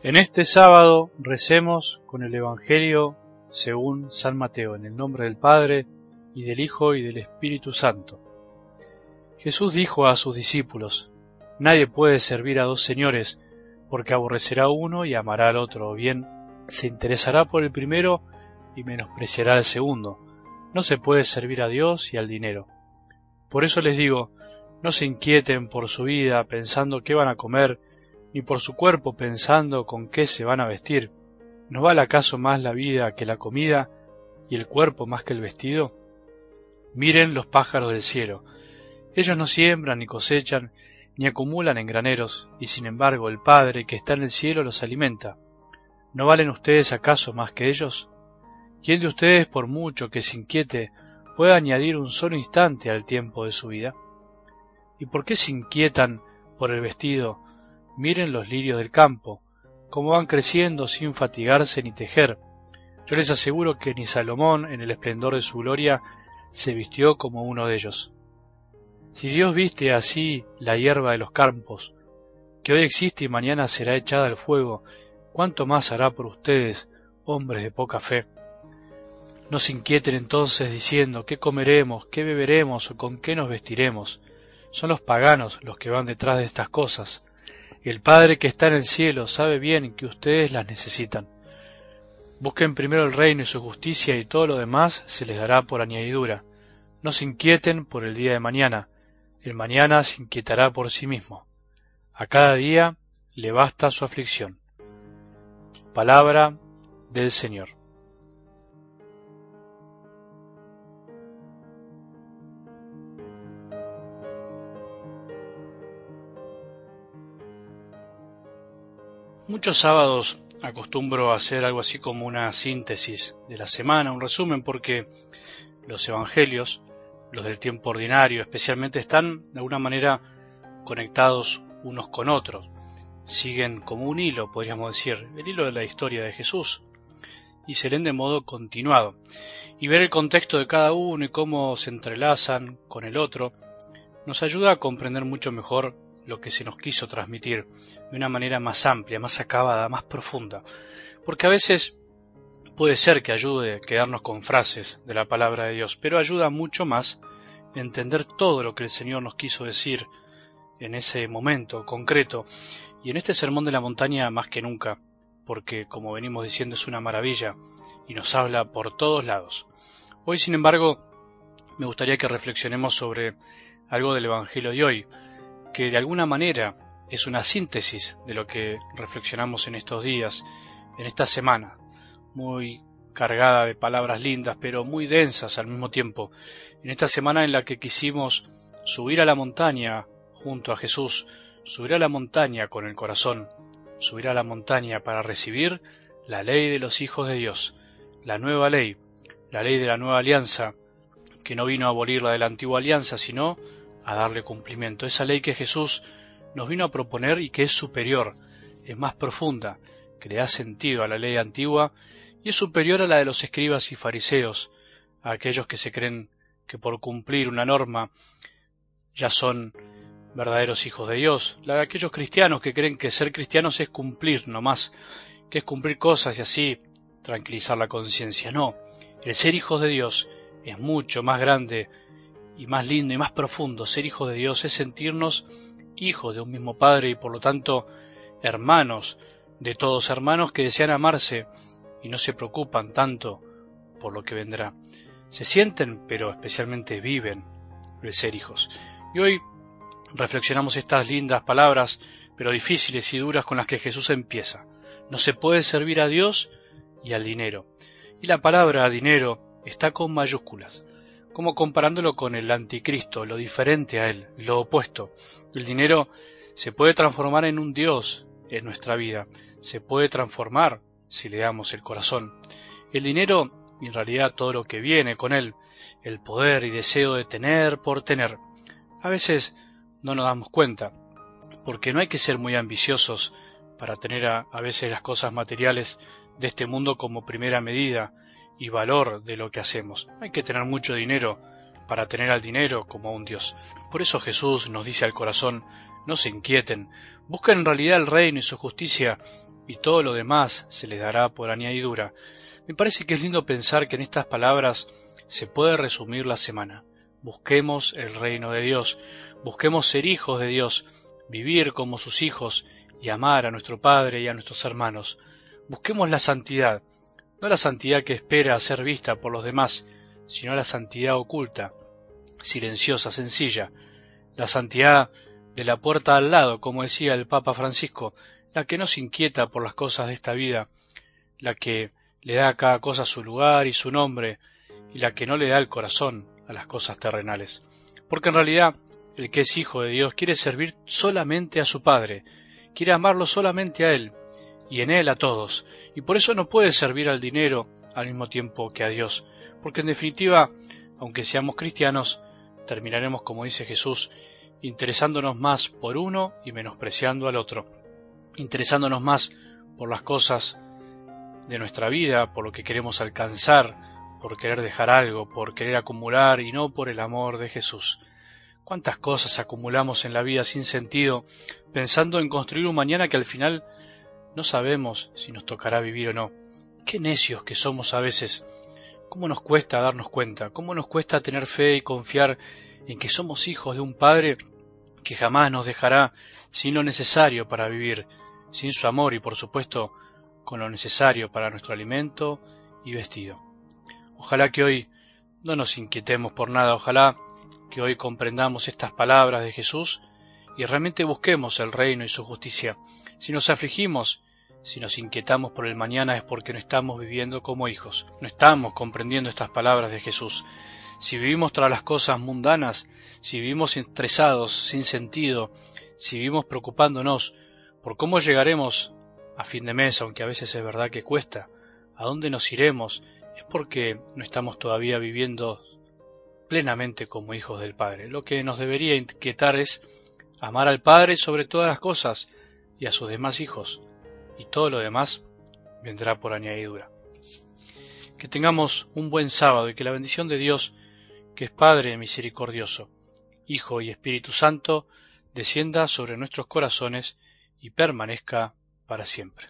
En este sábado recemos con el Evangelio según San Mateo, en el nombre del Padre, y del Hijo, y del Espíritu Santo. Jesús dijo a sus discípulos, Nadie puede servir a dos señores, porque aborrecerá uno y amará al otro, o bien se interesará por el primero y menospreciará al segundo. No se puede servir a Dios y al dinero. Por eso les digo, no se inquieten por su vida pensando qué van a comer, ni por su cuerpo pensando con qué se van a vestir. ¿No vale acaso más la vida que la comida y el cuerpo más que el vestido? Miren los pájaros del cielo. Ellos no siembran ni cosechan, ni acumulan en graneros, y sin embargo el Padre que está en el cielo los alimenta. ¿No valen ustedes acaso más que ellos? ¿Quién de ustedes, por mucho que se inquiete, puede añadir un solo instante al tiempo de su vida? ¿Y por qué se inquietan por el vestido? Miren los lirios del campo, cómo van creciendo sin fatigarse ni tejer. Yo les aseguro que ni Salomón, en el esplendor de su gloria, se vistió como uno de ellos. Si Dios viste así la hierba de los campos, que hoy existe y mañana será echada al fuego, ¿cuánto más hará por ustedes, hombres de poca fe? No se inquieten entonces diciendo qué comeremos, qué beberemos o con qué nos vestiremos. Son los paganos los que van detrás de estas cosas el Padre que está en el cielo sabe bien que ustedes las necesitan. Busquen primero el reino y su justicia y todo lo demás se les dará por añadidura. No se inquieten por el día de mañana, el mañana se inquietará por sí mismo. A cada día le basta su aflicción. Palabra del Señor. Muchos sábados acostumbro a hacer algo así como una síntesis de la semana, un resumen, porque los evangelios, los del tiempo ordinario especialmente, están de alguna manera conectados unos con otros. Siguen como un hilo, podríamos decir, el hilo de la historia de Jesús, y se leen de modo continuado. Y ver el contexto de cada uno y cómo se entrelazan con el otro, nos ayuda a comprender mucho mejor lo que se nos quiso transmitir de una manera más amplia, más acabada, más profunda. Porque a veces puede ser que ayude quedarnos con frases de la palabra de Dios, pero ayuda mucho más entender todo lo que el Señor nos quiso decir en ese momento concreto y en este sermón de la montaña más que nunca, porque como venimos diciendo es una maravilla y nos habla por todos lados. Hoy, sin embargo, me gustaría que reflexionemos sobre algo del Evangelio de hoy, que de alguna manera es una síntesis de lo que reflexionamos en estos días, en esta semana, muy cargada de palabras lindas, pero muy densas al mismo tiempo, en esta semana en la que quisimos subir a la montaña junto a Jesús, subir a la montaña con el corazón, subir a la montaña para recibir la ley de los hijos de Dios, la nueva ley, la ley de la nueva alianza, que no vino a abolir la de la antigua alianza, sino a darle cumplimiento. Esa ley que Jesús nos vino a proponer y que es superior, es más profunda, que le da sentido a la ley antigua y es superior a la de los escribas y fariseos, a aquellos que se creen que por cumplir una norma ya son verdaderos hijos de Dios, la de aquellos cristianos que creen que ser cristianos es cumplir no más, que es cumplir cosas y así tranquilizar la conciencia. No, el ser hijos de Dios es mucho más grande y más lindo y más profundo. Ser hijo de Dios es sentirnos hijos de un mismo Padre y por lo tanto hermanos de todos, hermanos que desean amarse y no se preocupan tanto por lo que vendrá. Se sienten, pero especialmente viven el ser hijos. Y hoy reflexionamos estas lindas palabras, pero difíciles y duras con las que Jesús empieza. No se puede servir a Dios y al dinero. Y la palabra dinero está con mayúsculas como comparándolo con el anticristo, lo diferente a él, lo opuesto. El dinero se puede transformar en un Dios en nuestra vida, se puede transformar si le damos el corazón. El dinero, y en realidad todo lo que viene con él, el poder y deseo de tener por tener, a veces no nos damos cuenta, porque no hay que ser muy ambiciosos para tener a, a veces las cosas materiales de este mundo como primera medida, y valor de lo que hacemos. Hay que tener mucho dinero para tener al dinero como a un Dios. Por eso Jesús nos dice al corazón, no se inquieten, busquen en realidad el reino y su justicia, y todo lo demás se les dará por añadidura. Me parece que es lindo pensar que en estas palabras se puede resumir la semana. Busquemos el reino de Dios, busquemos ser hijos de Dios, vivir como sus hijos y amar a nuestro Padre y a nuestros hermanos. Busquemos la santidad, no la santidad que espera ser vista por los demás, sino la santidad oculta, silenciosa, sencilla, la santidad de la puerta al lado, como decía el Papa Francisco, la que no se inquieta por las cosas de esta vida, la que le da a cada cosa su lugar y su nombre, y la que no le da el corazón a las cosas terrenales. Porque en realidad el que es hijo de Dios quiere servir solamente a su Padre, quiere amarlo solamente a Él, y en Él a todos, y por eso no puede servir al dinero al mismo tiempo que a Dios, porque en definitiva, aunque seamos cristianos, terminaremos, como dice Jesús, interesándonos más por uno y menospreciando al otro, interesándonos más por las cosas de nuestra vida, por lo que queremos alcanzar, por querer dejar algo, por querer acumular y no por el amor de Jesús. ¿Cuántas cosas acumulamos en la vida sin sentido, pensando en construir un mañana que al final no sabemos si nos tocará vivir o no? Qué necios que somos a veces. ¿Cómo nos cuesta darnos cuenta? ¿Cómo nos cuesta tener fe y confiar en que somos hijos de un Padre que jamás nos dejará sin lo necesario para vivir, sin su amor y por supuesto con lo necesario para nuestro alimento y vestido. Ojalá que hoy no nos inquietemos por nada, ojalá que hoy comprendamos estas palabras de Jesús y realmente busquemos el reino y su justicia. Si nos afligimos, si nos inquietamos por el mañana es porque no estamos viviendo como hijos, no estamos comprendiendo estas palabras de Jesús. Si vivimos tras las cosas mundanas, si vivimos estresados, sin sentido, si vivimos preocupándonos por cómo llegaremos a fin de mes, aunque a veces es verdad que cuesta, a dónde nos iremos, es porque no estamos todavía viviendo plenamente como hijos del Padre. Lo que nos debería inquietar es amar al Padre sobre todas las cosas y a sus demás hijos, y todo lo demás vendrá por añadidura. Que tengamos un buen sábado y que la bendición de Dios, que es Padre misericordioso, Hijo y Espíritu Santo, descienda sobre nuestros corazones y permanezca para siempre.